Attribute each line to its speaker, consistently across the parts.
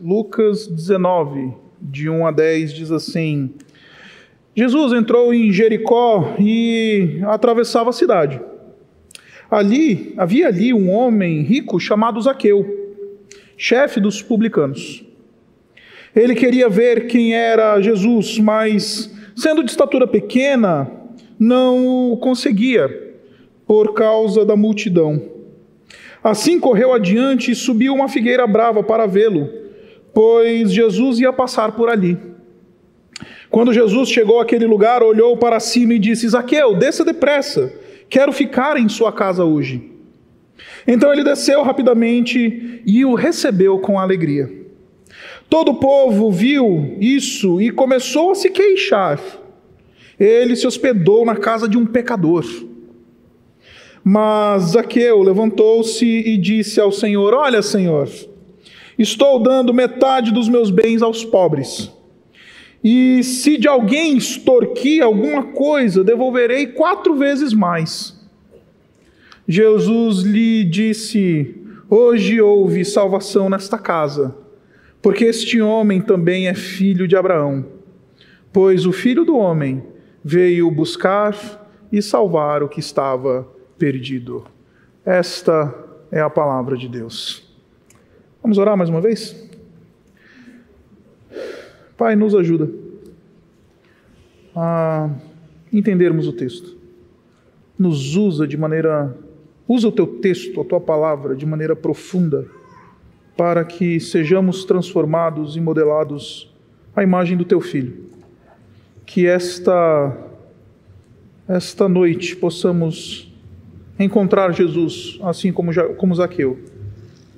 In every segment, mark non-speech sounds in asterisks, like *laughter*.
Speaker 1: Lucas 19, de 1 a 10, diz assim: Jesus entrou em Jericó e atravessava a cidade. Ali, havia ali um homem rico chamado Zaqueu, chefe dos publicanos. Ele queria ver quem era Jesus, mas, sendo de estatura pequena, não o conseguia, por causa da multidão. Assim correu adiante e subiu uma figueira brava para vê-lo pois Jesus ia passar por ali. Quando Jesus chegou àquele lugar, olhou para cima e disse: Zaqueu, desça depressa, quero ficar em sua casa hoje. Então ele desceu rapidamente e o recebeu com alegria. Todo o povo viu isso e começou a se queixar. Ele se hospedou na casa de um pecador. Mas Zaqueu levantou-se e disse ao Senhor: Olha, Senhor, Estou dando metade dos meus bens aos pobres. E se de alguém extorquir alguma coisa, devolverei quatro vezes mais. Jesus lhe disse: Hoje houve salvação nesta casa, porque este homem também é filho de Abraão. Pois o filho do homem veio buscar e salvar o que estava perdido. Esta é a palavra de Deus. Vamos orar mais uma vez? Pai, nos ajuda a entendermos o texto. Nos usa de maneira. Usa o teu texto, a tua palavra, de maneira profunda, para que sejamos transformados e modelados à imagem do teu filho. Que esta, esta noite possamos encontrar Jesus, assim como, como Zaqueu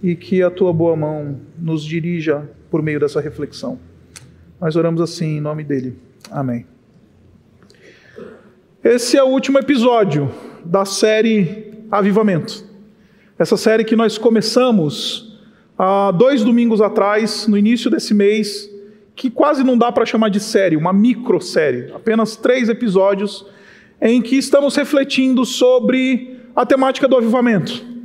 Speaker 1: e que a tua boa mão nos dirija por meio dessa reflexão. Nós oramos assim em nome dele. Amém. Esse é o último episódio da série Avivamento. Essa série que nós começamos há dois domingos atrás, no início desse mês, que quase não dá para chamar de série, uma microsérie, apenas três episódios, em que estamos refletindo sobre a temática do avivamento.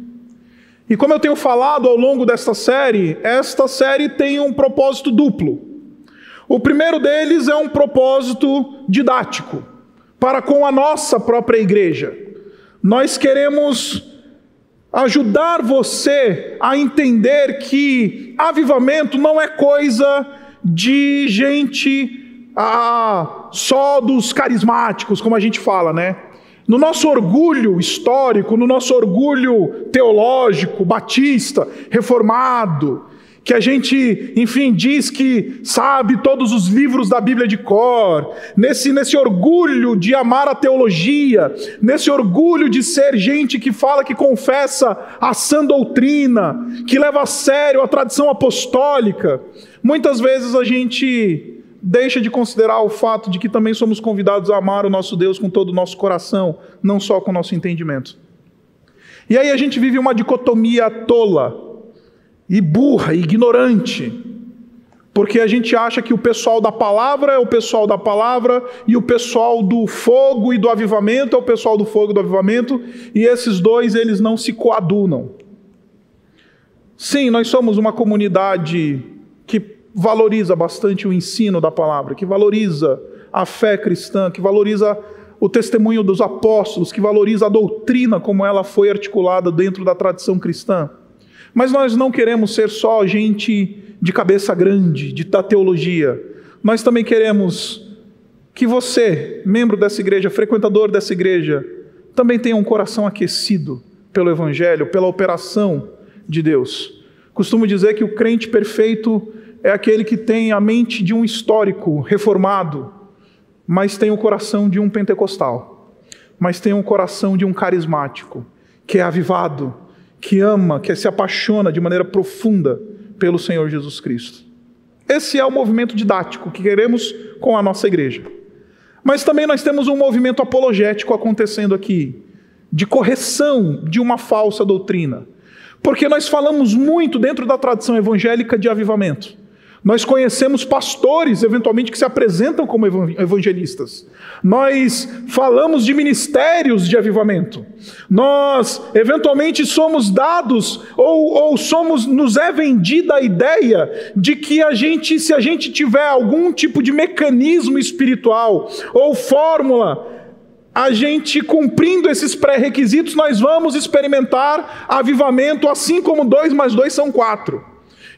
Speaker 1: E como eu tenho falado ao longo desta série, esta série tem um propósito duplo. O primeiro deles é um propósito didático, para com a nossa própria igreja. Nós queremos ajudar você a entender que avivamento não é coisa de gente ah, só dos carismáticos, como a gente fala, né? No nosso orgulho histórico, no nosso orgulho teológico, batista, reformado, que a gente, enfim, diz que sabe todos os livros da Bíblia de cor, nesse, nesse orgulho de amar a teologia, nesse orgulho de ser gente que fala, que confessa a sã doutrina, que leva a sério a tradição apostólica, muitas vezes a gente deixa de considerar o fato de que também somos convidados a amar o nosso Deus com todo o nosso coração, não só com o nosso entendimento. E aí a gente vive uma dicotomia tola e burra, e ignorante, porque a gente acha que o pessoal da palavra é o pessoal da palavra e o pessoal do fogo e do avivamento é o pessoal do fogo e do avivamento, e esses dois eles não se coadunam. Sim, nós somos uma comunidade que valoriza bastante o ensino da palavra, que valoriza a fé cristã, que valoriza o testemunho dos apóstolos, que valoriza a doutrina como ela foi articulada dentro da tradição cristã. Mas nós não queremos ser só gente de cabeça grande, de da teologia. Nós também queremos que você, membro dessa igreja, frequentador dessa igreja, também tenha um coração aquecido pelo Evangelho, pela operação de Deus. Costumo dizer que o crente perfeito é aquele que tem a mente de um histórico reformado, mas tem o coração de um pentecostal, mas tem o coração de um carismático, que é avivado, que ama, que se apaixona de maneira profunda pelo Senhor Jesus Cristo. Esse é o movimento didático que queremos com a nossa igreja. Mas também nós temos um movimento apologético acontecendo aqui, de correção de uma falsa doutrina. Porque nós falamos muito dentro da tradição evangélica de avivamento. Nós conhecemos pastores, eventualmente, que se apresentam como evangelistas. Nós falamos de ministérios de avivamento. Nós, eventualmente, somos dados ou, ou somos, nos é vendida a ideia de que a gente, se a gente tiver algum tipo de mecanismo espiritual ou fórmula, a gente cumprindo esses pré-requisitos, nós vamos experimentar avivamento, assim como dois mais dois são quatro.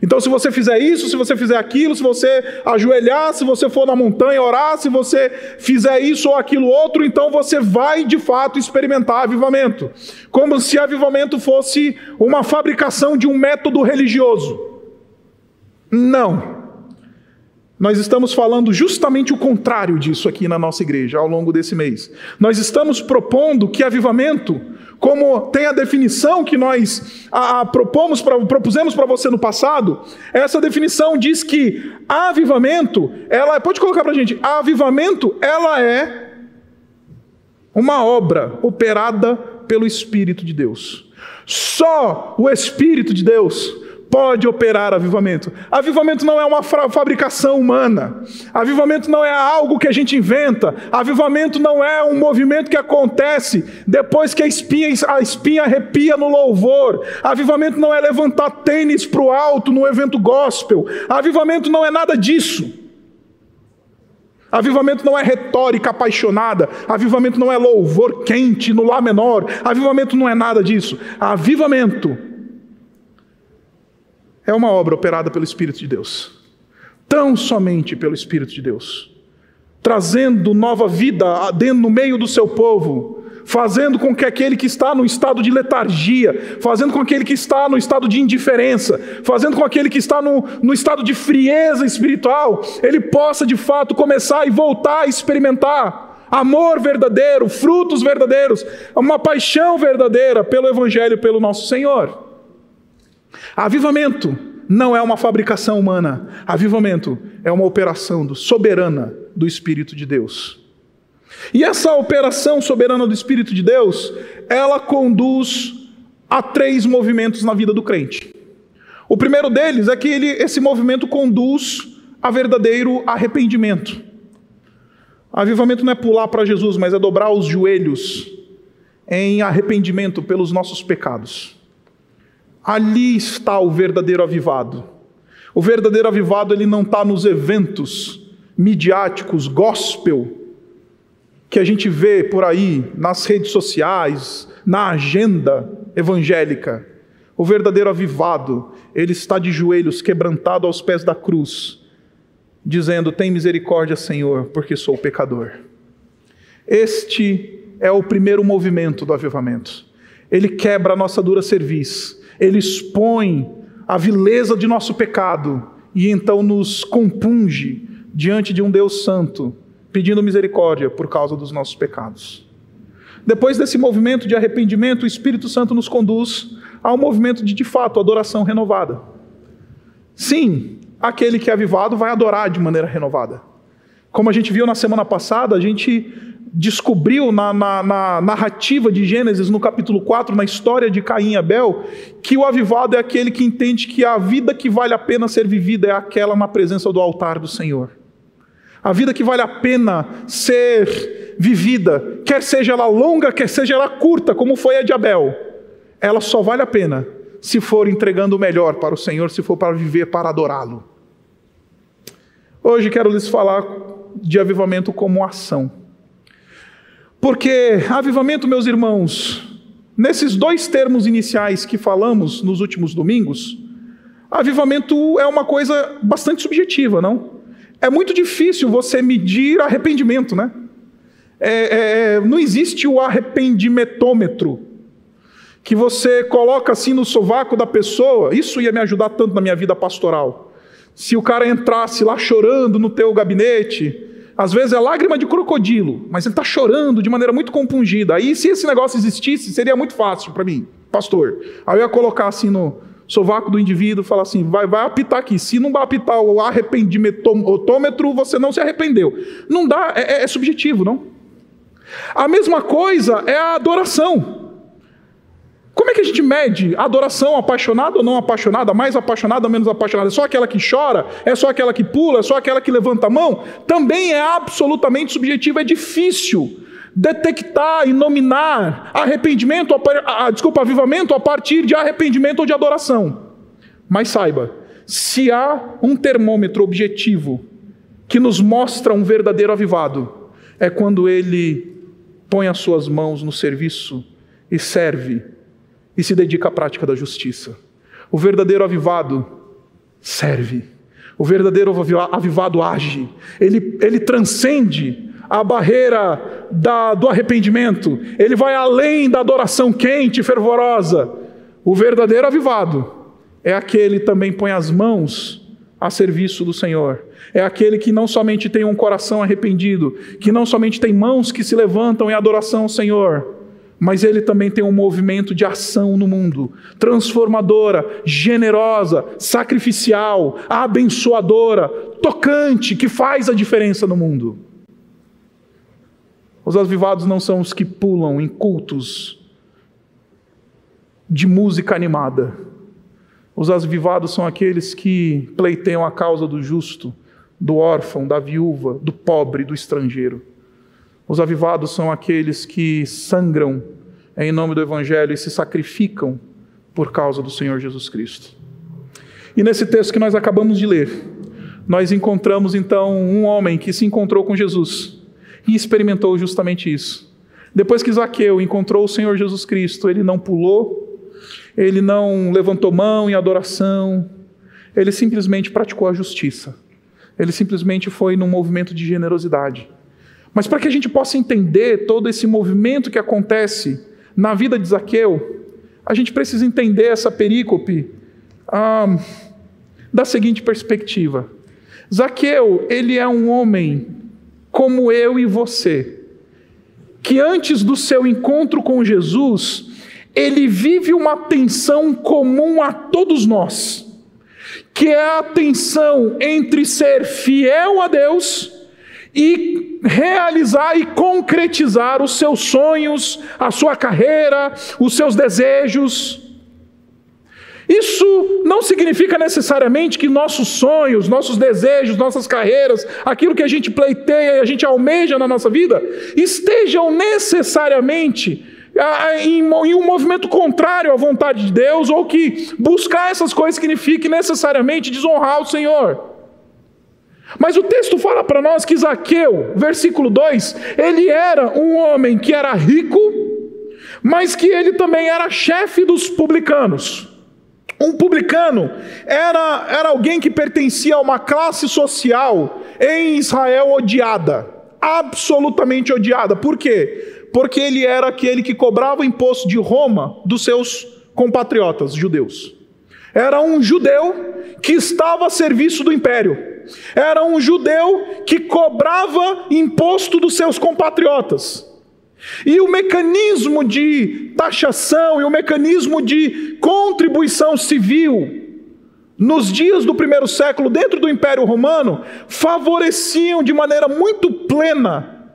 Speaker 1: Então, se você fizer isso, se você fizer aquilo, se você ajoelhar, se você for na montanha orar, se você fizer isso ou aquilo outro, então você vai de fato experimentar avivamento. Como se avivamento fosse uma fabricação de um método religioso. Não. Nós estamos falando justamente o contrário disso aqui na nossa igreja ao longo desse mês. Nós estamos propondo que avivamento como tem a definição que nós a, a propomos pra, propusemos para você no passado, essa definição diz que avivamento, ela pode colocar para a gente, avivamento, ela é uma obra operada pelo Espírito de Deus. Só o Espírito de Deus pode operar avivamento. Avivamento não é uma fabricação humana. Avivamento não é algo que a gente inventa. Avivamento não é um movimento que acontece depois que a espinha, a espinha arrepia no louvor. Avivamento não é levantar tênis para o alto no evento gospel. Avivamento não é nada disso. Avivamento não é retórica apaixonada. Avivamento não é louvor quente no Lá menor. Avivamento não é nada disso. Avivamento é uma obra operada pelo Espírito de Deus. Tão somente pelo Espírito de Deus. Trazendo nova vida no meio do seu povo, fazendo com que aquele que está no estado de letargia, fazendo com aquele que está no estado de indiferença, fazendo com aquele que está no, no estado de frieza espiritual, ele possa de fato começar e voltar a experimentar amor verdadeiro, frutos verdadeiros, uma paixão verdadeira pelo Evangelho, pelo nosso Senhor. Avivamento não é uma fabricação humana. Avivamento é uma operação soberana do Espírito de Deus. E essa operação soberana do Espírito de Deus, ela conduz a três movimentos na vida do crente. O primeiro deles é que ele, esse movimento conduz a verdadeiro arrependimento. Avivamento não é pular para Jesus, mas é dobrar os joelhos em arrependimento pelos nossos pecados. Ali está o verdadeiro avivado. O verdadeiro avivado ele não está nos eventos midiáticos, gospel, que a gente vê por aí nas redes sociais, na agenda evangélica. O verdadeiro avivado, ele está de joelhos, quebrantado aos pés da cruz, dizendo: Tem misericórdia, Senhor, porque sou pecador. Este é o primeiro movimento do avivamento. Ele quebra a nossa dura cerviz ele expõe a vileza de nosso pecado e então nos compunge diante de um Deus santo, pedindo misericórdia por causa dos nossos pecados. Depois desse movimento de arrependimento, o Espírito Santo nos conduz ao movimento de, de fato, adoração renovada. Sim, aquele que é avivado vai adorar de maneira renovada. Como a gente viu na semana passada, a gente descobriu na, na, na, narrativa de Gênesis, no capítulo 4, na história de Caim e Abel, que o avivado é aquele que entende que a vida que vale a pena ser vivida é aquela na presença do altar do Senhor. A vida que vale a pena ser vivida, quer seja ela longa, quer seja ela curta, como foi a de Abel, ela só vale a pena se for entregando o melhor para o Senhor, se for para viver para adorá-lo. Hoje quero lhes falar de avivamento como ação. Porque avivamento, meus irmãos, nesses dois termos iniciais que falamos nos últimos domingos, avivamento é uma coisa bastante subjetiva, não? É muito difícil você medir arrependimento, né? É, é, não existe o arrependimentômetro que você coloca assim no sovaco da pessoa. Isso ia me ajudar tanto na minha vida pastoral. Se o cara entrasse lá chorando no teu gabinete, às vezes é lágrima de crocodilo, mas ele está chorando de maneira muito compungida. Aí, se esse negócio existisse, seria muito fácil para mim, pastor. Aí eu ia colocar assim no sovaco do indivíduo, falar assim: vai, vai apitar aqui. Se não vai apitar o arrependimentômetro, você não se arrependeu. Não dá, é, é, é subjetivo, não? A mesma coisa é a adoração. Como é que a gente mede adoração apaixonada ou não apaixonada, mais apaixonada ou menos apaixonada? É só aquela que chora? É só aquela que pula? É só aquela que levanta a mão? Também é absolutamente subjetivo, é difícil detectar e nominar arrependimento, a, desculpa, avivamento a partir de arrependimento ou de adoração. Mas saiba, se há um termômetro objetivo que nos mostra um verdadeiro avivado, é quando ele põe as suas mãos no serviço e serve e se dedica à prática da justiça. O verdadeiro avivado serve. O verdadeiro avivado age. Ele, ele transcende a barreira da, do arrependimento. Ele vai além da adoração quente e fervorosa. O verdadeiro avivado é aquele que também põe as mãos a serviço do Senhor. É aquele que não somente tem um coração arrependido, que não somente tem mãos que se levantam em adoração ao Senhor, mas ele também tem um movimento de ação no mundo, transformadora, generosa, sacrificial, abençoadora, tocante, que faz a diferença no mundo. Os avivados não são os que pulam em cultos de música animada. Os avivados são aqueles que pleiteiam a causa do justo, do órfão, da viúva, do pobre, do estrangeiro. Os avivados são aqueles que sangram em nome do Evangelho e se sacrificam por causa do Senhor Jesus Cristo. E nesse texto que nós acabamos de ler, nós encontramos então um homem que se encontrou com Jesus e experimentou justamente isso. Depois que Zaqueu encontrou o Senhor Jesus Cristo, ele não pulou, ele não levantou mão em adoração, ele simplesmente praticou a justiça. Ele simplesmente foi num movimento de generosidade. Mas para que a gente possa entender todo esse movimento que acontece na vida de Zaqueu, a gente precisa entender essa perícope ah, da seguinte perspectiva: Zaqueu, ele é um homem como eu e você, que antes do seu encontro com Jesus, ele vive uma tensão comum a todos nós, que é a tensão entre ser fiel a Deus e realizar e concretizar os seus sonhos, a sua carreira, os seus desejos. Isso não significa necessariamente que nossos sonhos, nossos desejos, nossas carreiras, aquilo que a gente pleiteia e a gente almeja na nossa vida, estejam necessariamente ah, em um movimento contrário à vontade de Deus, ou que buscar essas coisas signifique necessariamente desonrar o Senhor. Mas o texto fala para nós que Zaqueu, versículo 2, ele era um homem que era rico, mas que ele também era chefe dos publicanos. Um publicano era, era alguém que pertencia a uma classe social em Israel odiada, absolutamente odiada. Por quê? Porque ele era aquele que cobrava o imposto de Roma dos seus compatriotas judeus. Era um judeu que estava a serviço do império. Era um judeu que cobrava imposto dos seus compatriotas. E o mecanismo de taxação e o mecanismo de contribuição civil nos dias do primeiro século, dentro do Império Romano, favoreciam de maneira muito plena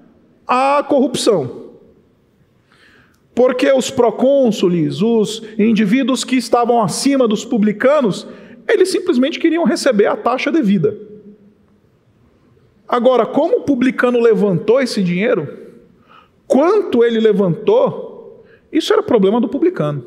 Speaker 1: a corrupção. Porque os procônsules, os indivíduos que estavam acima dos publicanos, eles simplesmente queriam receber a taxa devida. Agora, como o publicano levantou esse dinheiro, quanto ele levantou, isso era problema do publicano.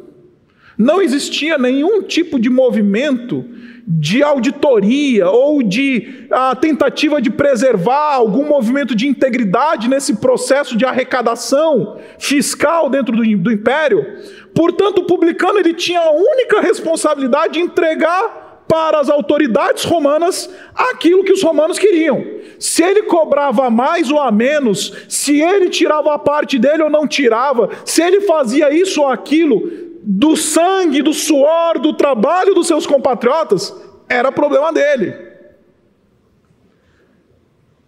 Speaker 1: Não existia nenhum tipo de movimento de auditoria ou de a, tentativa de preservar algum movimento de integridade nesse processo de arrecadação fiscal dentro do, do império. Portanto, o publicano ele tinha a única responsabilidade de entregar para as autoridades romanas aquilo que os romanos queriam. Se ele cobrava mais ou a menos, se ele tirava a parte dele ou não tirava, se ele fazia isso ou aquilo, do sangue, do suor, do trabalho dos seus compatriotas, era problema dele.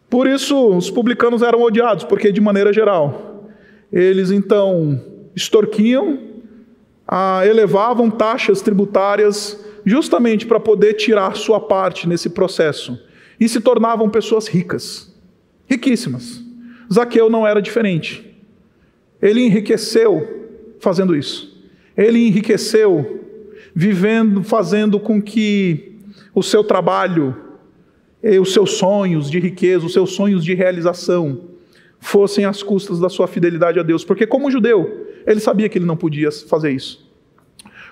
Speaker 1: Por isso, os publicanos eram odiados, porque, de maneira geral, eles então extorquiam, ah, elevavam taxas tributárias justamente para poder tirar sua parte nesse processo. E se tornavam pessoas ricas, riquíssimas. Zaqueu não era diferente. Ele enriqueceu fazendo isso. Ele enriqueceu, vivendo, fazendo com que o seu trabalho, os seus sonhos de riqueza, os seus sonhos de realização, fossem às custas da sua fidelidade a Deus. Porque, como judeu, ele sabia que ele não podia fazer isso.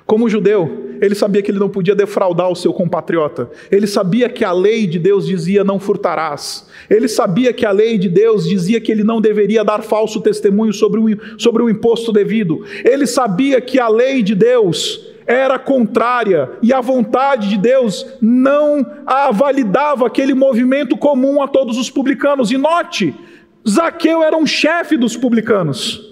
Speaker 1: Como judeu, ele sabia que ele não podia defraudar o seu compatriota. Ele sabia que a lei de Deus dizia não furtarás. Ele sabia que a lei de Deus dizia que ele não deveria dar falso testemunho sobre o, sobre o imposto devido. Ele sabia que a lei de Deus era contrária e a vontade de Deus não a validava aquele movimento comum a todos os publicanos. E note, Zaqueu era um chefe dos publicanos.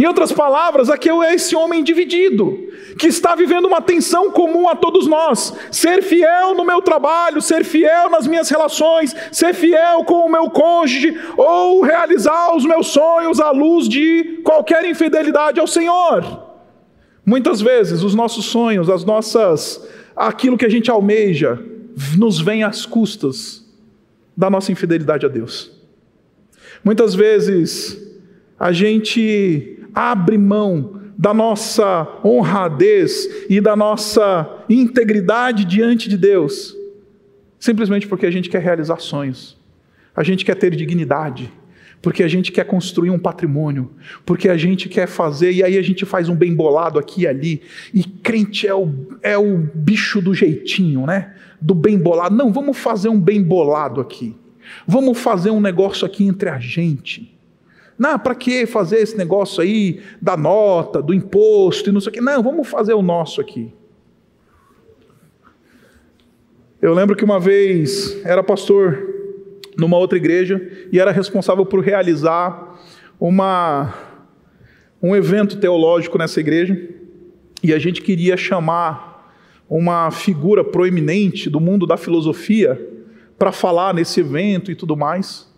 Speaker 1: Em outras palavras, aqui é esse homem dividido, que está vivendo uma tensão comum a todos nós: ser fiel no meu trabalho, ser fiel nas minhas relações, ser fiel com o meu cônjuge, ou realizar os meus sonhos à luz de qualquer infidelidade ao Senhor. Muitas vezes os nossos sonhos, as nossas, aquilo que a gente almeja, nos vem às custas da nossa infidelidade a Deus. Muitas vezes a gente abre mão da nossa honradez e da nossa integridade diante de Deus, simplesmente porque a gente quer realizar sonhos, a gente quer ter dignidade, porque a gente quer construir um patrimônio, porque a gente quer fazer, e aí a gente faz um bem bolado aqui e ali, e crente é o, é o bicho do jeitinho, né? Do bem bolado. Não, vamos fazer um bem bolado aqui, vamos fazer um negócio aqui entre a gente. Não, para que fazer esse negócio aí da nota, do imposto e não sei o quê? Não, vamos fazer o nosso aqui. Eu lembro que uma vez era pastor numa outra igreja e era responsável por realizar uma, um evento teológico nessa igreja e a gente queria chamar uma figura proeminente do mundo da filosofia para falar nesse evento e tudo mais.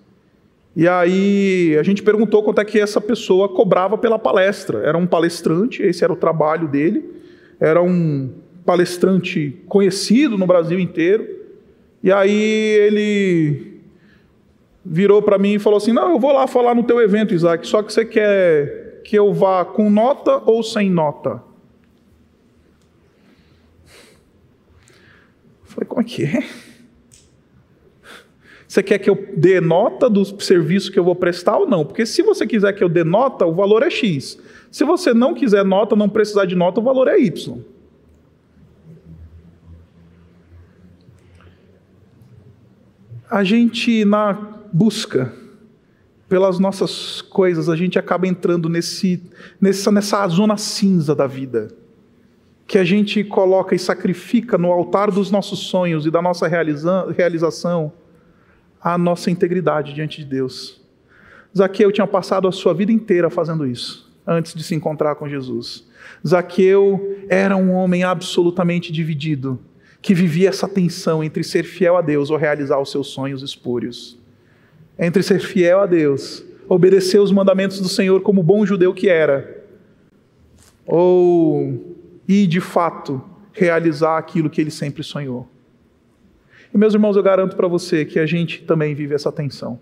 Speaker 1: E aí a gente perguntou quanto é que essa pessoa cobrava pela palestra. Era um palestrante, esse era o trabalho dele. Era um palestrante conhecido no Brasil inteiro. E aí ele virou para mim e falou assim: Não, eu vou lá falar no teu evento, Isaac, só que você quer que eu vá com nota ou sem nota? Falei: Como é que é? Você quer que eu dê nota do serviço que eu vou prestar ou não? Porque se você quiser que eu dê nota, o valor é X. Se você não quiser nota, não precisar de nota, o valor é Y. A gente, na busca pelas nossas coisas, a gente acaba entrando nesse, nessa, nessa zona cinza da vida. Que a gente coloca e sacrifica no altar dos nossos sonhos e da nossa realização a nossa integridade diante de Deus. Zaqueu tinha passado a sua vida inteira fazendo isso, antes de se encontrar com Jesus. Zaqueu era um homem absolutamente dividido, que vivia essa tensão entre ser fiel a Deus ou realizar os seus sonhos espúrios. Entre ser fiel a Deus, obedecer os mandamentos do Senhor como bom judeu que era, ou ir de fato realizar aquilo que ele sempre sonhou. E meus irmãos, eu garanto para você que a gente também vive essa tensão.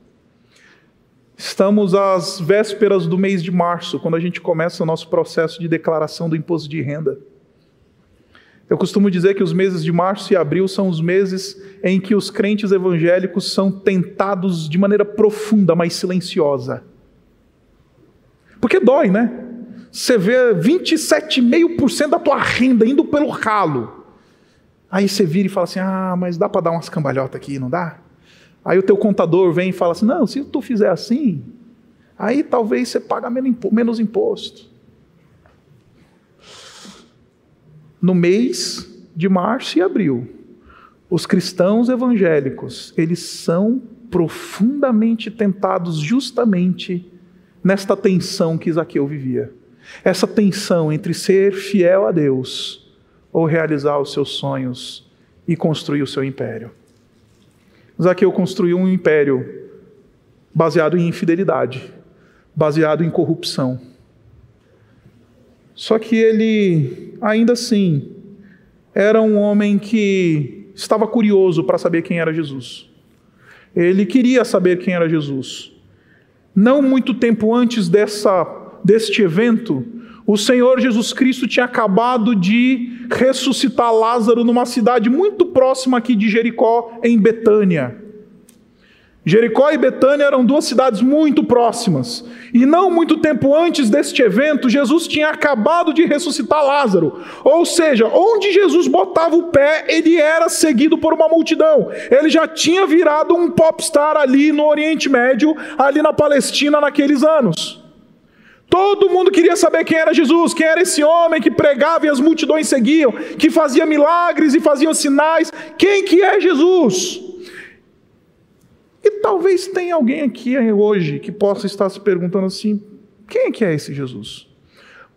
Speaker 1: Estamos às vésperas do mês de março, quando a gente começa o nosso processo de declaração do imposto de renda. Eu costumo dizer que os meses de março e abril são os meses em que os crentes evangélicos são tentados de maneira profunda, mas silenciosa. Porque dói, né? Você vê 27,5% da tua renda indo pelo ralo. Aí você vira e fala assim: ah, mas dá para dar umas cambalhotas aqui, não dá? Aí o teu contador vem e fala assim: não, se tu fizer assim, aí talvez você paga menos imposto. No mês de março e abril, os cristãos evangélicos, eles são profundamente tentados justamente nesta tensão que Isaqueu vivia. Essa tensão entre ser fiel a Deus ou realizar os seus sonhos e construir o seu império. Zaqueu construiu um império baseado em infidelidade, baseado em corrupção. Só que ele, ainda assim, era um homem que estava curioso para saber quem era Jesus. Ele queria saber quem era Jesus. Não muito tempo antes dessa, deste evento, o Senhor Jesus Cristo tinha acabado de ressuscitar Lázaro numa cidade muito próxima aqui de Jericó, em Betânia. Jericó e Betânia eram duas cidades muito próximas. E não muito tempo antes deste evento, Jesus tinha acabado de ressuscitar Lázaro. Ou seja, onde Jesus botava o pé, ele era seguido por uma multidão. Ele já tinha virado um popstar ali no Oriente Médio, ali na Palestina naqueles anos. Todo mundo queria saber quem era Jesus, quem era esse homem que pregava e as multidões seguiam, que fazia milagres e fazia sinais. Quem que é Jesus? E talvez tenha alguém aqui hoje que possa estar se perguntando assim: quem é que é esse Jesus?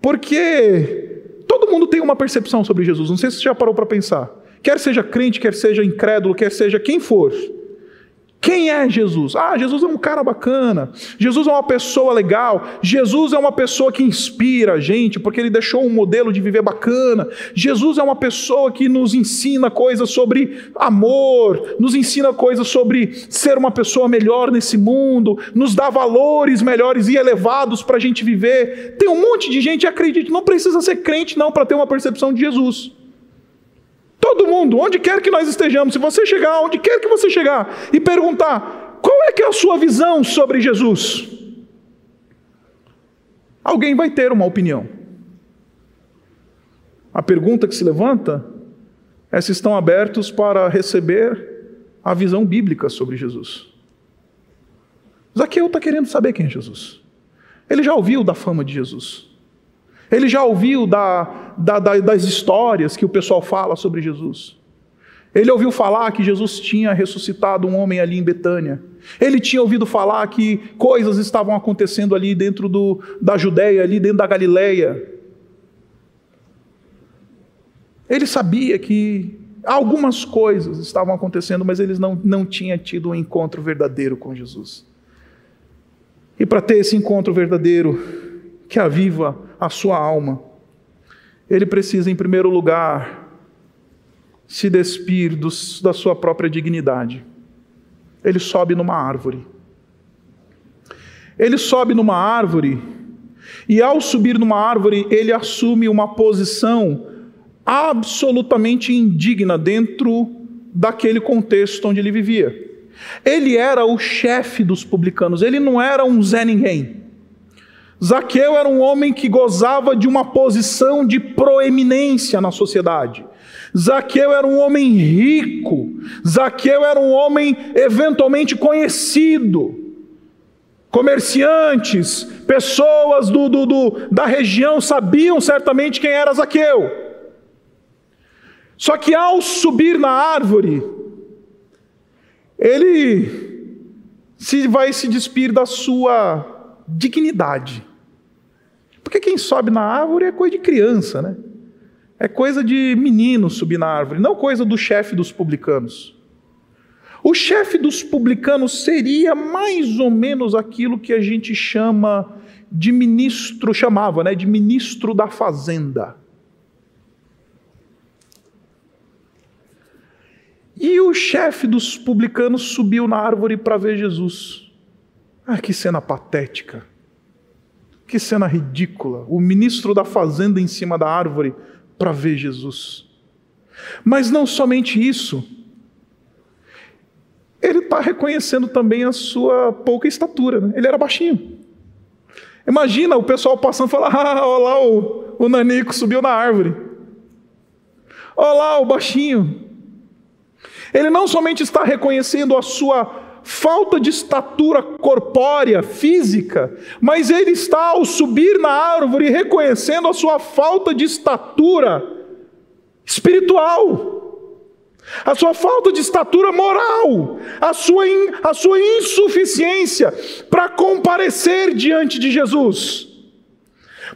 Speaker 1: Porque todo mundo tem uma percepção sobre Jesus, não sei se você já parou para pensar. Quer seja crente, quer seja incrédulo, quer seja quem for. Quem é Jesus? Ah, Jesus é um cara bacana. Jesus é uma pessoa legal. Jesus é uma pessoa que inspira a gente, porque ele deixou um modelo de viver bacana. Jesus é uma pessoa que nos ensina coisas sobre amor, nos ensina coisas sobre ser uma pessoa melhor nesse mundo, nos dá valores melhores e elevados para a gente viver. Tem um monte de gente que acredita, não precisa ser crente não para ter uma percepção de Jesus. Todo mundo, onde quer que nós estejamos, se você chegar, onde quer que você chegar, e perguntar: qual é que é a sua visão sobre Jesus? Alguém vai ter uma opinião. A pergunta que se levanta é se estão abertos para receber a visão bíblica sobre Jesus. Zaqueu está querendo saber quem é Jesus. Ele já ouviu da fama de Jesus. Ele já ouviu da, da, da, das histórias que o pessoal fala sobre Jesus. Ele ouviu falar que Jesus tinha ressuscitado um homem ali em Betânia. Ele tinha ouvido falar que coisas estavam acontecendo ali dentro do, da Judéia, ali dentro da Galileia. Ele sabia que algumas coisas estavam acontecendo, mas eles não, não tinham tido um encontro verdadeiro com Jesus. E para ter esse encontro verdadeiro, que aviva a sua alma. Ele precisa, em primeiro lugar, se despir dos, da sua própria dignidade. Ele sobe numa árvore. Ele sobe numa árvore, e ao subir numa árvore, ele assume uma posição absolutamente indigna dentro daquele contexto onde ele vivia. Ele era o chefe dos publicanos, ele não era um Zé Ninguém. Zaqueu era um homem que gozava de uma posição de proeminência na sociedade. Zaqueu era um homem rico. Zaqueu era um homem eventualmente conhecido. Comerciantes, pessoas do, do, do, da região sabiam certamente quem era Zaqueu. Só que ao subir na árvore, ele se vai se despir da sua dignidade. Porque quem sobe na árvore é coisa de criança, né? É coisa de menino subir na árvore, não coisa do chefe dos publicanos. O chefe dos publicanos seria mais ou menos aquilo que a gente chama de ministro, chamava, né, de ministro da fazenda. E o chefe dos publicanos subiu na árvore para ver Jesus. Ah, que cena patética. Que cena ridícula! O ministro da fazenda em cima da árvore para ver Jesus. Mas não somente isso, ele está reconhecendo também a sua pouca estatura. Né? Ele era baixinho. Imagina o pessoal passando e falar: *laughs* ah, olha lá, o, o Nanico subiu na árvore. Olha lá, o baixinho. Ele não somente está reconhecendo a sua falta de estatura corpórea, física, mas ele está ao subir na árvore reconhecendo a sua falta de estatura espiritual, a sua falta de estatura moral, a sua, in, a sua insuficiência para comparecer diante de Jesus.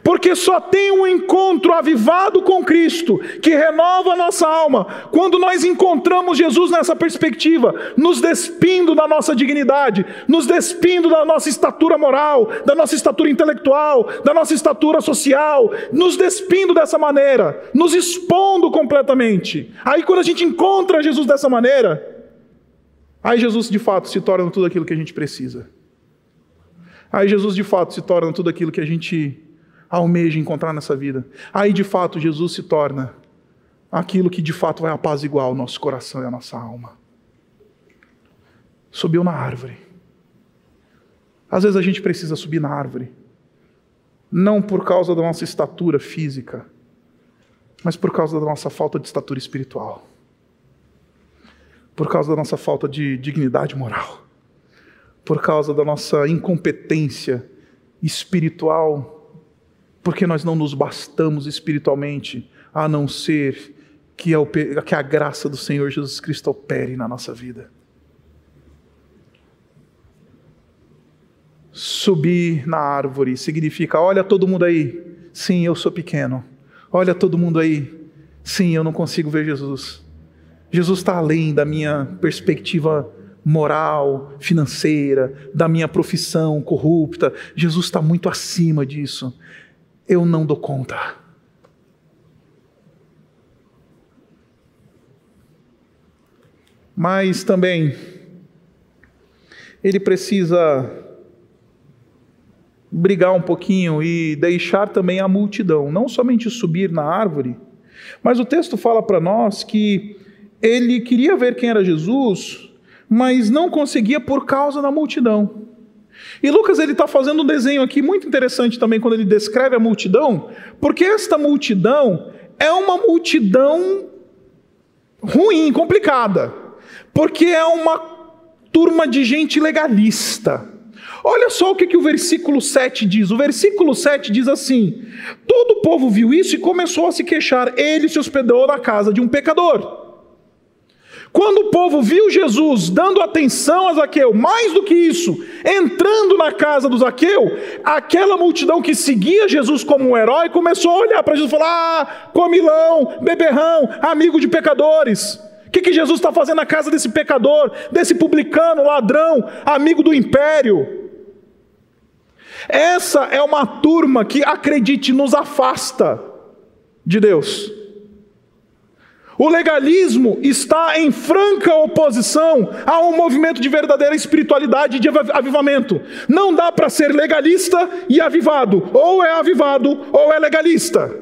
Speaker 1: Porque só tem um encontro avivado com Cristo que renova a nossa alma quando nós encontramos Jesus nessa perspectiva, nos despindo da nossa dignidade, nos despindo da nossa estatura moral, da nossa estatura intelectual, da nossa estatura social, nos despindo dessa maneira, nos expondo completamente. Aí quando a gente encontra Jesus dessa maneira, aí Jesus de fato se torna tudo aquilo que a gente precisa. Aí Jesus de fato se torna tudo aquilo que a gente almeja encontrar nessa vida. Aí de fato Jesus se torna aquilo que de fato vai apaziguar o nosso coração e a nossa alma. Subiu na árvore. Às vezes a gente precisa subir na árvore, não por causa da nossa estatura física, mas por causa da nossa falta de estatura espiritual, por causa da nossa falta de dignidade moral, por causa da nossa incompetência espiritual porque nós não nos bastamos espiritualmente, a não ser que a, graça do Senhor Jesus Cristo opere na nossa vida. Subir na árvore significa: olha todo mundo aí, sim, eu sou pequeno. Olha todo mundo aí, sim, eu não consigo ver Jesus. Jesus está além da minha perspectiva moral, financeira, da minha profissão corrupta. Jesus está muito acima disso eu não dou conta. Mas também, ele precisa brigar um pouquinho e deixar também a multidão, não somente subir na árvore, mas o texto fala para nós que ele queria ver quem era Jesus, mas não conseguia por causa da multidão. E Lucas ele está fazendo um desenho aqui muito interessante também quando ele descreve a multidão, porque esta multidão é uma multidão ruim, complicada, porque é uma turma de gente legalista. Olha só o que, que o versículo 7 diz. O versículo 7 diz assim: Todo o povo viu isso e começou a se queixar. Ele se hospedou na casa de um pecador. Quando o povo viu Jesus dando atenção a Zaqueu, mais do que isso, entrando na casa do Zaqueu, aquela multidão que seguia Jesus como um herói começou a olhar para Jesus e falar: Ah, comilão, beberrão, amigo de pecadores. O que, que Jesus está fazendo na casa desse pecador, desse publicano, ladrão, amigo do império? Essa é uma turma que, acredite, nos afasta de Deus. O legalismo está em franca oposição a um movimento de verdadeira espiritualidade e de avivamento. Não dá para ser legalista e avivado. Ou é avivado ou é legalista.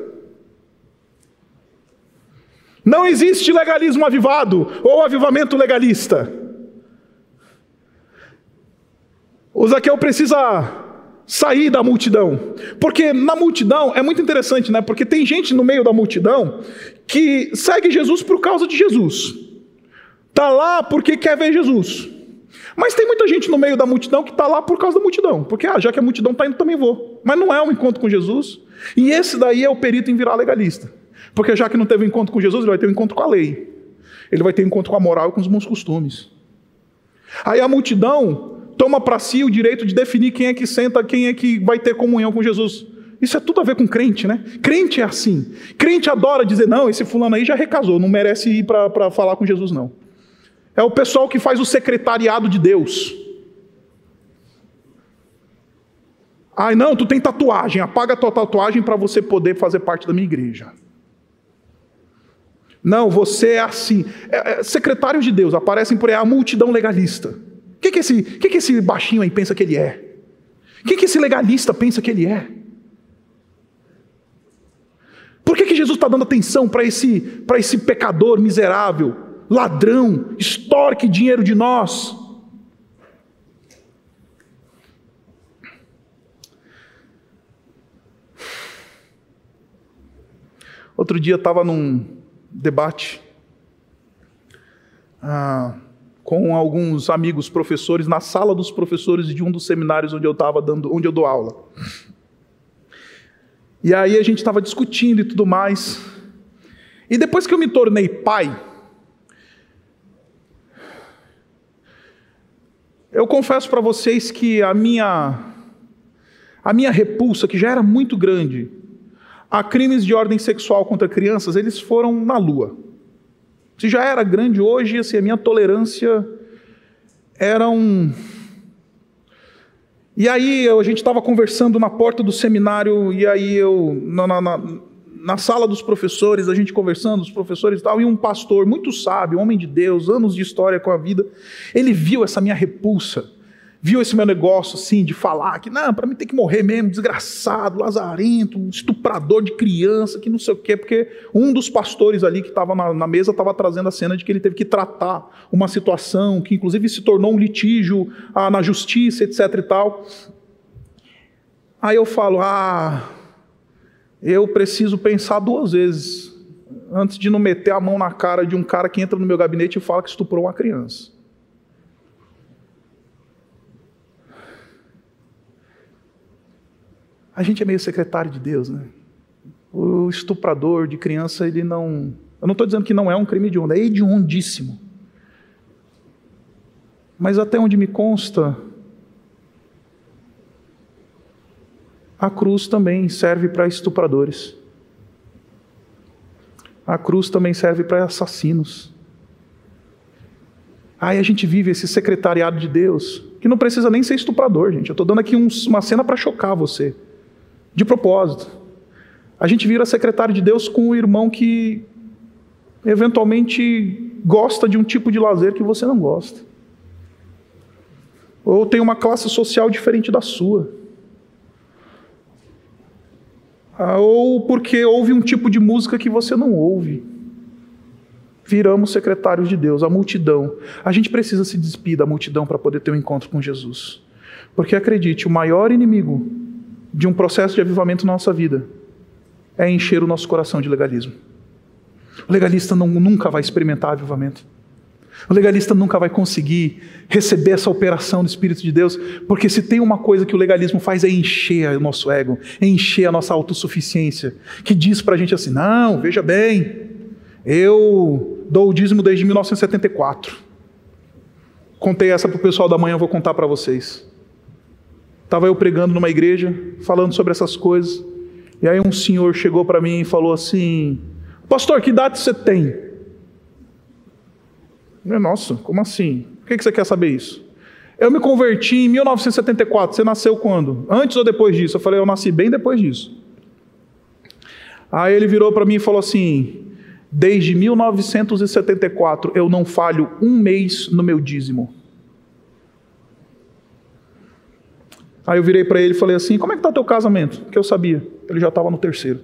Speaker 1: Não existe legalismo avivado ou avivamento legalista. O Zaqueu precisa sair da multidão. Porque na multidão é muito interessante, né? Porque tem gente no meio da multidão que segue Jesus por causa de Jesus. Tá lá porque quer ver Jesus. Mas tem muita gente no meio da multidão que está lá por causa da multidão. Porque, ah, já que a multidão está indo, também vou. Mas não é um encontro com Jesus. E esse daí é o perito em virar legalista. Porque já que não teve um encontro com Jesus, ele vai ter um encontro com a lei. Ele vai ter um encontro com a moral e com os bons costumes. Aí a multidão toma para si o direito de definir quem é que senta, quem é que vai ter comunhão com Jesus. Isso é tudo a ver com crente, né? Crente é assim. Crente adora dizer, não, esse fulano aí já recasou, não merece ir para falar com Jesus, não. É o pessoal que faz o secretariado de Deus. Ai, não, tu tem tatuagem, apaga a tua tatuagem para você poder fazer parte da minha igreja. Não, você é assim. É, é, secretários de Deus aparecem por aí, a multidão legalista. O que, que, esse, que, que esse baixinho aí pensa que ele é? O que, que esse legalista pensa que ele é? Por que, que Jesus está dando atenção para esse, esse pecador miserável, ladrão, extorque dinheiro de nós? Outro dia estava num debate. Ah, com alguns amigos professores na sala dos professores de um dos seminários onde eu estava dando, onde eu dou aula. E aí a gente estava discutindo e tudo mais. E depois que eu me tornei pai, eu confesso para vocês que a minha a minha repulsa, que já era muito grande, a crimes de ordem sexual contra crianças, eles foram na lua. Se já era grande hoje, assim, a minha tolerância era um. E aí a gente estava conversando na porta do seminário, e aí eu, na, na, na, sala dos professores, a gente conversando, os professores e tal, e um pastor muito sábio, homem de Deus, anos de história com a vida, ele viu essa minha repulsa. Viu esse meu negócio assim de falar que não, para mim tem que morrer mesmo, desgraçado, lazarento, estuprador de criança, que não sei o quê, porque um dos pastores ali que estava na, na, mesa estava trazendo a cena de que ele teve que tratar uma situação que inclusive se tornou um litígio ah, na justiça, etc e tal. Aí eu falo, ah, eu preciso pensar duas vezes antes de não meter a mão na cara de um cara que entra no meu gabinete e fala que estuprou uma criança. A gente é meio secretário de Deus, né? O estuprador de criança, ele não. Eu não estou dizendo que não é um crime hediondo, é hediondíssimo. Mas até onde me consta, a cruz também serve para estupradores. A cruz também serve para assassinos. Aí a gente vive esse secretariado de Deus, que não precisa nem ser estuprador, gente. Eu estou dando aqui uma cena para chocar você de propósito. A gente vira secretário de Deus com um irmão que eventualmente gosta de um tipo de lazer que você não gosta. Ou tem uma classe social diferente da sua. Ah, ou porque ouve um tipo de música que você não ouve. Viramos secretários de Deus, a multidão. A gente precisa se despir da multidão para poder ter um encontro com Jesus. Porque acredite, o maior inimigo de um processo de avivamento na nossa vida é encher o nosso coração de legalismo. O legalista não, nunca vai experimentar avivamento. O legalista nunca vai conseguir receber essa operação do Espírito de Deus, porque se tem uma coisa que o legalismo faz é encher o nosso ego, é encher a nossa autossuficiência, que diz para a gente assim: não, veja bem, eu dou o dízimo desde 1974. Contei essa para o pessoal da manhã, vou contar para vocês. Estava eu pregando numa igreja, falando sobre essas coisas, e aí um senhor chegou para mim e falou assim: Pastor, que idade você tem? Eu, Nossa, como assim? Por que você quer saber isso? Eu me converti em 1974. Você nasceu quando? Antes ou depois disso? Eu falei, eu nasci bem depois disso. Aí ele virou para mim e falou assim: Desde 1974 eu não falho um mês no meu dízimo. Aí eu virei para ele e falei assim: Como é que está teu casamento? Que eu sabia, ele já estava no terceiro.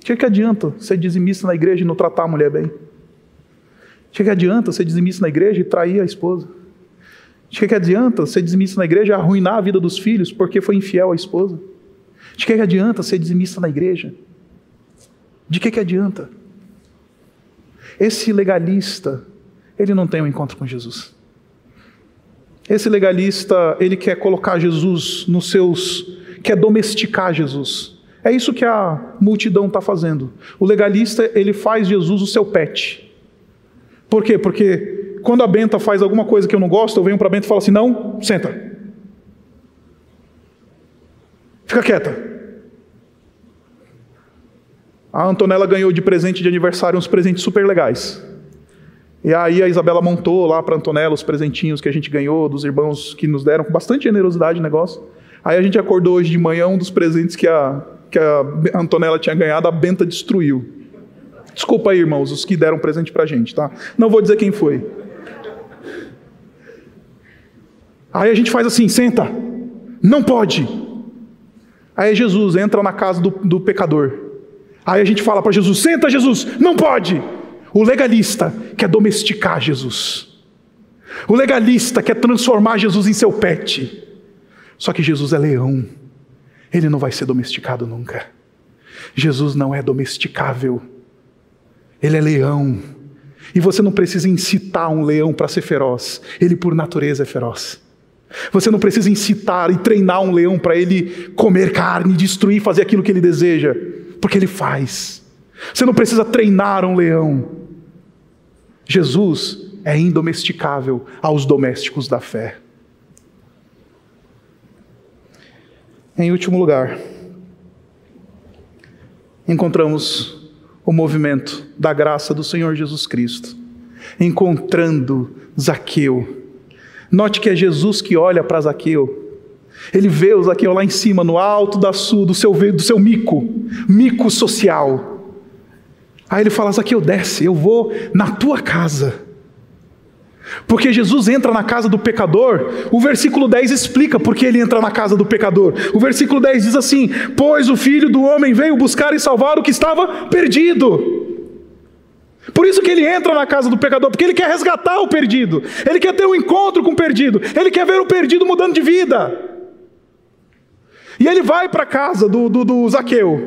Speaker 1: O que, que adianta ser dizimista na igreja e não tratar a mulher bem? O que, que adianta ser dizimista na igreja e trair a esposa? De que, que adianta ser dizimista na igreja e arruinar a vida dos filhos porque foi infiel à esposa? De que, que adianta ser dizimista na igreja? De que, que adianta? Esse legalista, ele não tem um encontro com Jesus. Esse legalista, ele quer colocar Jesus nos seus. quer domesticar Jesus. É isso que a multidão está fazendo. O legalista, ele faz Jesus o seu pet. Por quê? Porque quando a Benta faz alguma coisa que eu não gosto, eu venho para a Benta e falo assim: não, senta. Fica quieta. A Antonella ganhou de presente de aniversário uns presentes super legais. E aí a Isabela montou lá para Antonella os presentinhos que a gente ganhou dos irmãos que nos deram com bastante generosidade o negócio. Aí a gente acordou hoje de manhã, um dos presentes que a, que a Antonella tinha ganhado, a Benta destruiu. Desculpa aí, irmãos, os que deram presente para a gente, tá? Não vou dizer quem foi. Aí a gente faz assim, senta. Não pode. Aí Jesus entra na casa do, do pecador. Aí a gente fala para Jesus, senta Jesus, não pode. O legalista quer domesticar Jesus. O legalista quer transformar Jesus em seu pet. Só que Jesus é leão. Ele não vai ser domesticado nunca. Jesus não é domesticável. Ele é leão. E você não precisa incitar um leão para ser feroz. Ele, por natureza, é feroz. Você não precisa incitar e treinar um leão para ele comer carne, destruir, fazer aquilo que ele deseja, porque ele faz. Você não precisa treinar um leão. Jesus é indomesticável aos domésticos da fé. Em último lugar, encontramos o movimento da graça do Senhor Jesus Cristo, encontrando Zaqueu. Note que é Jesus que olha para Zaqueu. Ele vê o Zaqueu lá em cima, no alto da sua, do, seu, do seu mico, mico social. Aí ele fala: Zaqueu, desce, eu vou na tua casa. Porque Jesus entra na casa do pecador, o versículo 10 explica por que ele entra na casa do pecador. O versículo 10 diz assim: Pois o filho do homem veio buscar e salvar o que estava perdido. Por isso que ele entra na casa do pecador, porque ele quer resgatar o perdido, ele quer ter um encontro com o perdido, ele quer ver o perdido mudando de vida. E ele vai para a casa do, do, do Zaqueu,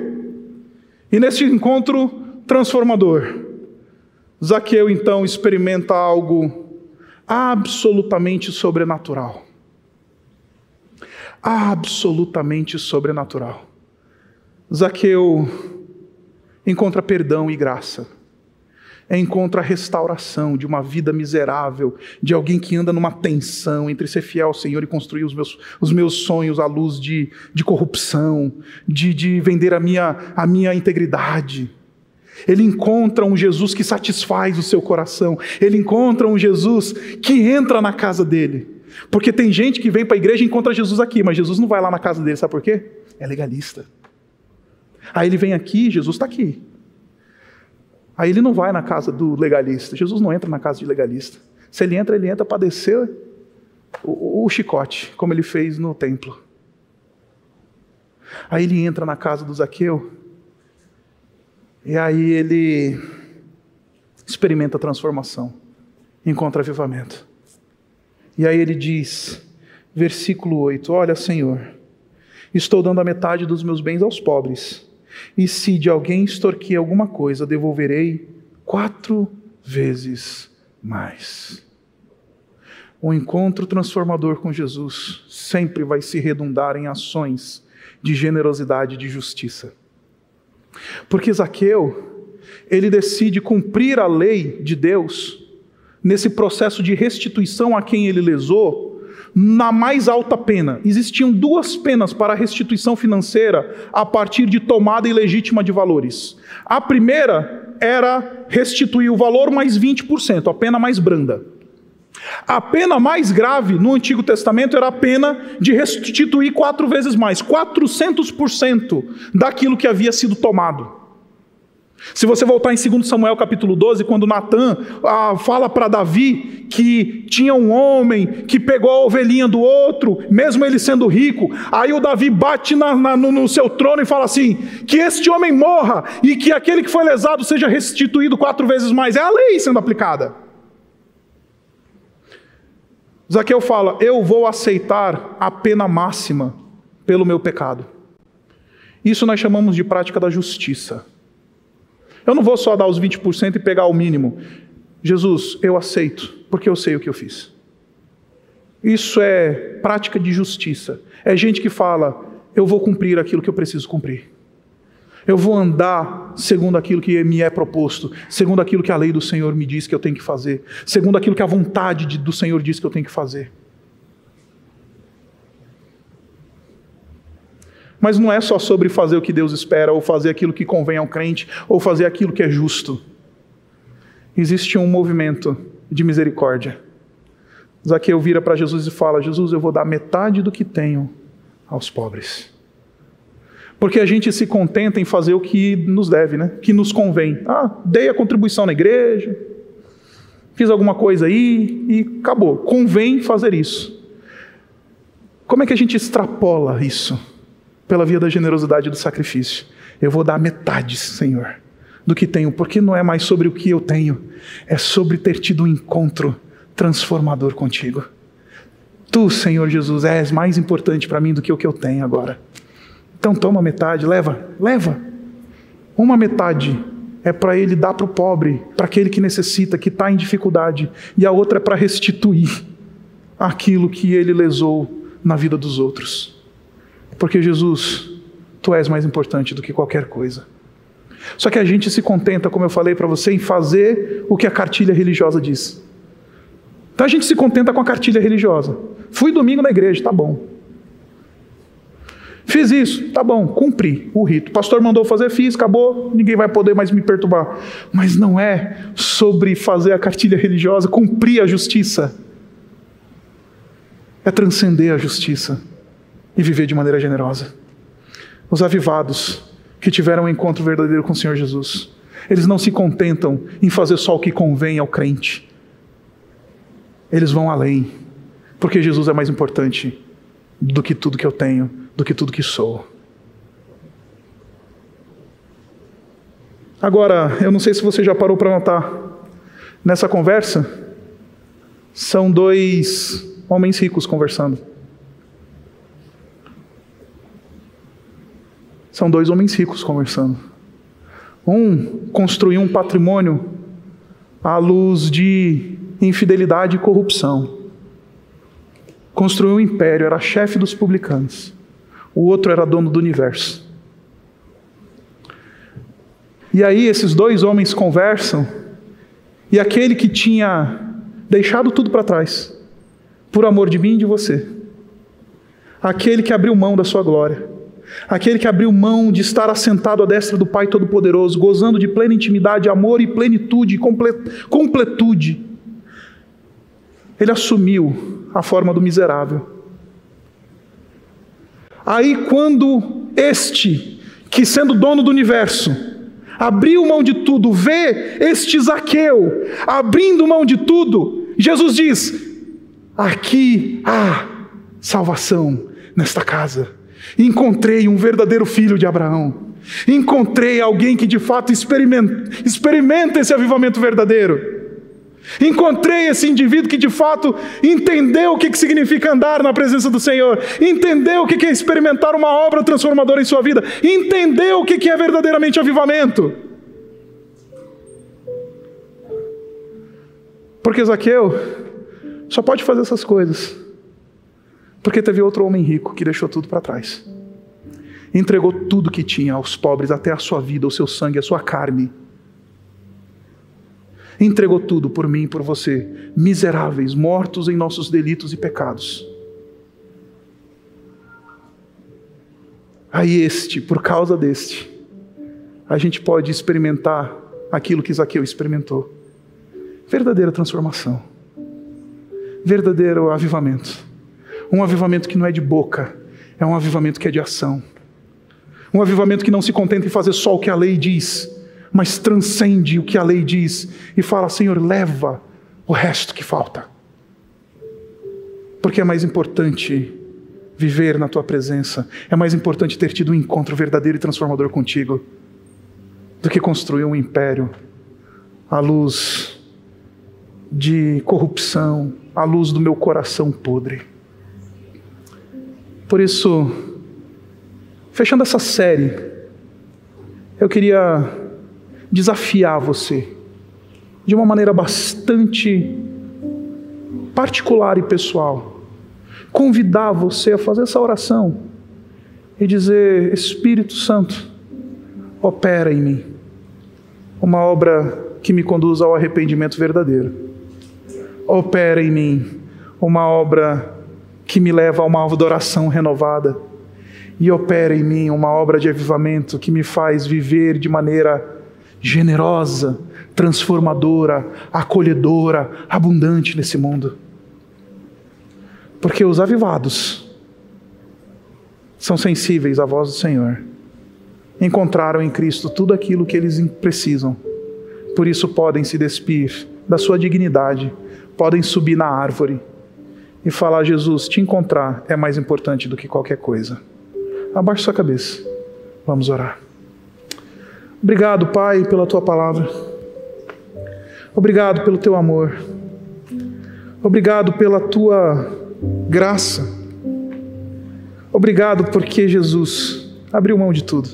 Speaker 1: e nesse encontro transformador, Zaqueu então experimenta algo absolutamente sobrenatural. Absolutamente sobrenatural. Zaqueu encontra perdão e graça. Encontra a restauração de uma vida miserável, de alguém que anda numa tensão entre ser fiel ao Senhor e construir os meus, os meus sonhos à luz de, de corrupção, de, de vender a minha, a minha integridade. Ele encontra um Jesus que satisfaz o seu coração. Ele encontra um Jesus que entra na casa dele. Porque tem gente que vem para a igreja e encontra Jesus aqui, mas Jesus não vai lá na casa dele, sabe por quê? É legalista. Aí ele vem aqui, Jesus está aqui. Aí ele não vai na casa do legalista. Jesus não entra na casa de legalista. Se ele entra, ele entra para descer o, o chicote, como ele fez no templo. Aí ele entra na casa do Zaqueu e aí ele experimenta a transformação, encontra avivamento. E aí ele diz, versículo 8: Olha, Senhor, estou dando a metade dos meus bens aos pobres, e se de alguém extorquir alguma coisa, devolverei quatro vezes mais. O encontro transformador com Jesus sempre vai se redundar em ações de generosidade e de justiça. Porque Zaqueu, ele decide cumprir a lei de Deus nesse processo de restituição a quem ele lesou, na mais alta pena. Existiam duas penas para a restituição financeira a partir de tomada ilegítima de valores. A primeira era restituir o valor mais 20%, a pena mais branda. A pena mais grave no Antigo Testamento era a pena de restituir quatro vezes mais, 400% daquilo que havia sido tomado. Se você voltar em 2 Samuel capítulo 12, quando Natan ah, fala para Davi que tinha um homem que pegou a ovelhinha do outro, mesmo ele sendo rico, aí o Davi bate na, na, no, no seu trono e fala assim: que este homem morra e que aquele que foi lesado seja restituído quatro vezes mais. É a lei sendo aplicada. Zaqueu fala: Eu vou aceitar a pena máxima pelo meu pecado. Isso nós chamamos de prática da justiça. Eu não vou só dar os 20% e pegar o mínimo. Jesus, eu aceito, porque eu sei o que eu fiz. Isso é prática de justiça. É gente que fala: Eu vou cumprir aquilo que eu preciso cumprir. Eu vou andar segundo aquilo que me é proposto, segundo aquilo que a lei do Senhor me diz que eu tenho que fazer, segundo aquilo que a vontade do Senhor diz que eu tenho que fazer. Mas não é só sobre fazer o que Deus espera, ou fazer aquilo que convém ao crente, ou fazer aquilo que é justo. Existe um movimento de misericórdia. Zaqueu vira para Jesus e fala: Jesus, eu vou dar metade do que tenho aos pobres. Porque a gente se contenta em fazer o que nos deve, né? que nos convém. Ah, dei a contribuição na igreja, fiz alguma coisa aí e acabou. Convém fazer isso. Como é que a gente extrapola isso? Pela via da generosidade e do sacrifício. Eu vou dar metade, Senhor, do que tenho, porque não é mais sobre o que eu tenho, é sobre ter tido um encontro transformador contigo. Tu, Senhor Jesus, és mais importante para mim do que o que eu tenho agora. Então toma metade, leva, leva. Uma metade é para ele dar para o pobre, para aquele que necessita, que está em dificuldade, e a outra é para restituir aquilo que ele lesou na vida dos outros. Porque Jesus, tu és mais importante do que qualquer coisa. Só que a gente se contenta, como eu falei para você, em fazer o que a cartilha religiosa diz. Então a gente se contenta com a cartilha religiosa. Fui domingo na igreja, tá bom. Fiz isso, tá bom, cumpri o rito. O pastor mandou fazer, fiz, acabou, ninguém vai poder mais me perturbar. Mas não é sobre fazer a cartilha religiosa, cumprir a justiça. É transcender a justiça e viver de maneira generosa. Os avivados que tiveram um encontro verdadeiro com o Senhor Jesus, eles não se contentam em fazer só o que convém ao crente. eles vão além, porque Jesus é mais importante do que tudo que eu tenho, do que tudo que sou. Agora, eu não sei se você já parou para notar, nessa conversa, são dois homens ricos conversando. São dois homens ricos conversando. Um construiu um patrimônio à luz de infidelidade e corrupção. Construiu um império, era chefe dos publicanos. O outro era dono do universo. E aí esses dois homens conversam, e aquele que tinha deixado tudo para trás, por amor de mim e de você, aquele que abriu mão da sua glória, aquele que abriu mão de estar assentado à destra do Pai Todo-Poderoso, gozando de plena intimidade, amor e plenitude, completude, ele assumiu a forma do miserável. Aí, quando este, que sendo dono do universo, abriu mão de tudo, vê este Zaqueu abrindo mão de tudo, Jesus diz: aqui há salvação nesta casa. Encontrei um verdadeiro filho de Abraão. Encontrei alguém que de fato experimenta, experimenta esse avivamento verdadeiro. Encontrei esse indivíduo que de fato entendeu o que significa andar na presença do Senhor, entendeu o que é experimentar uma obra transformadora em sua vida, entendeu o que é verdadeiramente avivamento. Porque Zaqueu só pode fazer essas coisas porque teve outro homem rico que deixou tudo para trás. Entregou tudo que tinha aos pobres, até a sua vida, o seu sangue, a sua carne entregou tudo por mim e por você, miseráveis, mortos em nossos delitos e pecados. Aí, este, por causa deste, a gente pode experimentar aquilo que Zaqueu experimentou verdadeira transformação, verdadeiro avivamento. Um avivamento que não é de boca, é um avivamento que é de ação. Um avivamento que não se contenta em fazer só o que a lei diz, mas transcende o que a lei diz e fala: Senhor, leva o resto que falta. Porque é mais importante viver na tua presença, é mais importante ter tido um encontro verdadeiro e transformador contigo, do que construir um império à luz de corrupção, à luz do meu coração podre. Por isso, fechando essa série, eu queria desafiar você de uma maneira bastante particular e pessoal. Convidar você a fazer essa oração e dizer: Espírito Santo, opera em mim uma obra que me conduza ao arrependimento verdadeiro. Opera em mim uma obra que me leva a uma adoração renovada. E opera em mim uma obra de avivamento que me faz viver de maneira generosa, transformadora, acolhedora, abundante nesse mundo. Porque os avivados são sensíveis à voz do Senhor. Encontraram em Cristo tudo aquilo que eles precisam. Por isso podem se despir da sua dignidade, podem subir na árvore e falar: Jesus, te encontrar é mais importante do que qualquer coisa. Abaixe sua cabeça. Vamos orar. Obrigado, Pai, pela tua palavra. Obrigado pelo teu amor. Obrigado pela tua graça. Obrigado porque Jesus abriu mão de tudo.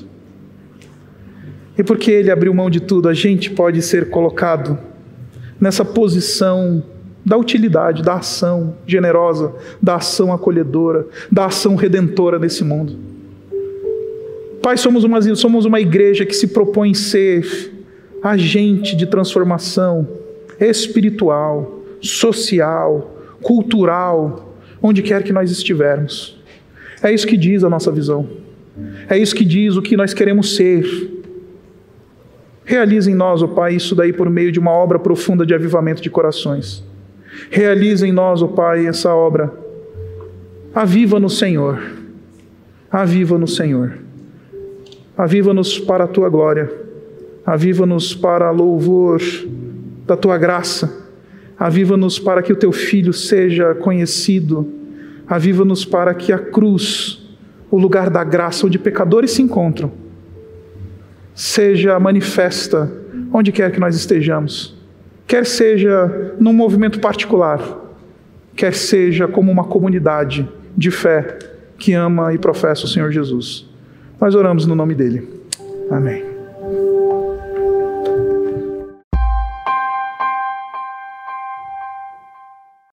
Speaker 1: E porque ele abriu mão de tudo, a gente pode ser colocado nessa posição da utilidade, da ação generosa, da ação acolhedora, da ação redentora nesse mundo. Pai, somos uma, somos uma igreja que se propõe ser agente de transformação espiritual, social, cultural, onde quer que nós estivermos. É isso que diz a nossa visão. É isso que diz o que nós queremos ser. Realize em nós, ó oh Pai, isso daí por meio de uma obra profunda de avivamento de corações. Realize em nós, ó oh Pai, essa obra. Aviva no Senhor. Aviva no Senhor. Aviva-nos para a tua glória, aviva-nos para louvor da tua graça, Aviva-nos para que o teu filho seja conhecido. Aviva-nos para que a cruz, o lugar da graça onde pecadores se encontram, seja manifesta onde quer que nós estejamos. Quer seja num movimento particular, quer seja como uma comunidade de fé que ama e professa o Senhor Jesus. Nós oramos no nome dele. Amém.